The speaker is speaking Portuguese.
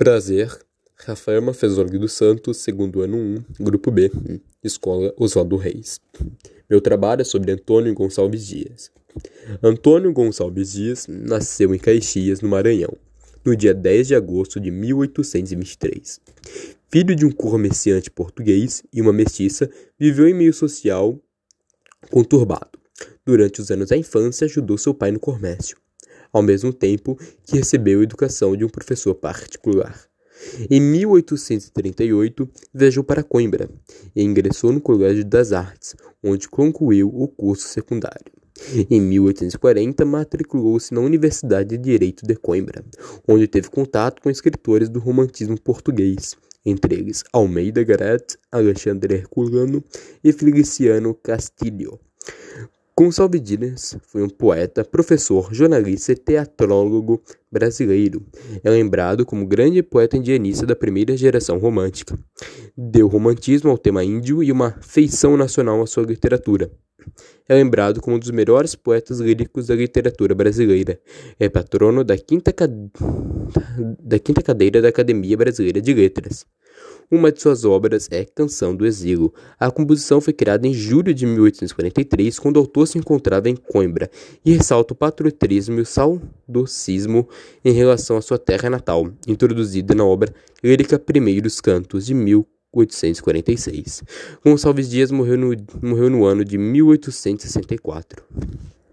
Prazer, Rafael Mafezoli dos Santos, segundo ano 1, grupo B, Escola Oswaldo Reis. Meu trabalho é sobre Antônio Gonçalves Dias. Antônio Gonçalves Dias nasceu em Caxias, no Maranhão, no dia 10 de agosto de 1823. Filho de um comerciante português e uma mestiça, viveu em meio social conturbado. Durante os anos da infância, ajudou seu pai no comércio ao mesmo tempo que recebeu educação de um professor particular. Em 1838, viajou para Coimbra e ingressou no Colégio das Artes, onde concluiu o curso secundário. Em 1840, matriculou-se na Universidade de Direito de Coimbra, onde teve contato com escritores do romantismo português, entre eles Almeida Garrett, Alexandre Herculano e Feliciano Castilho. Gonçalves Dias foi um poeta, professor, jornalista e teatrólogo brasileiro. É lembrado como grande poeta indianista da primeira geração romântica. Deu romantismo ao tema índio e uma feição nacional à sua literatura. É lembrado como um dos melhores poetas líricos da literatura brasileira. É patrono da quinta, da quinta cadeira da Academia Brasileira de Letras. Uma de suas obras é Canção do Exílio. A composição foi criada em julho de 1843, quando o autor se encontrava em Coimbra, e ressalta o patriotismo e o saudocismo em relação à sua terra natal, introduzida na obra Lírica Primeiros Cantos, de 1846. Gonçalves Dias morreu no, morreu no ano de 1864.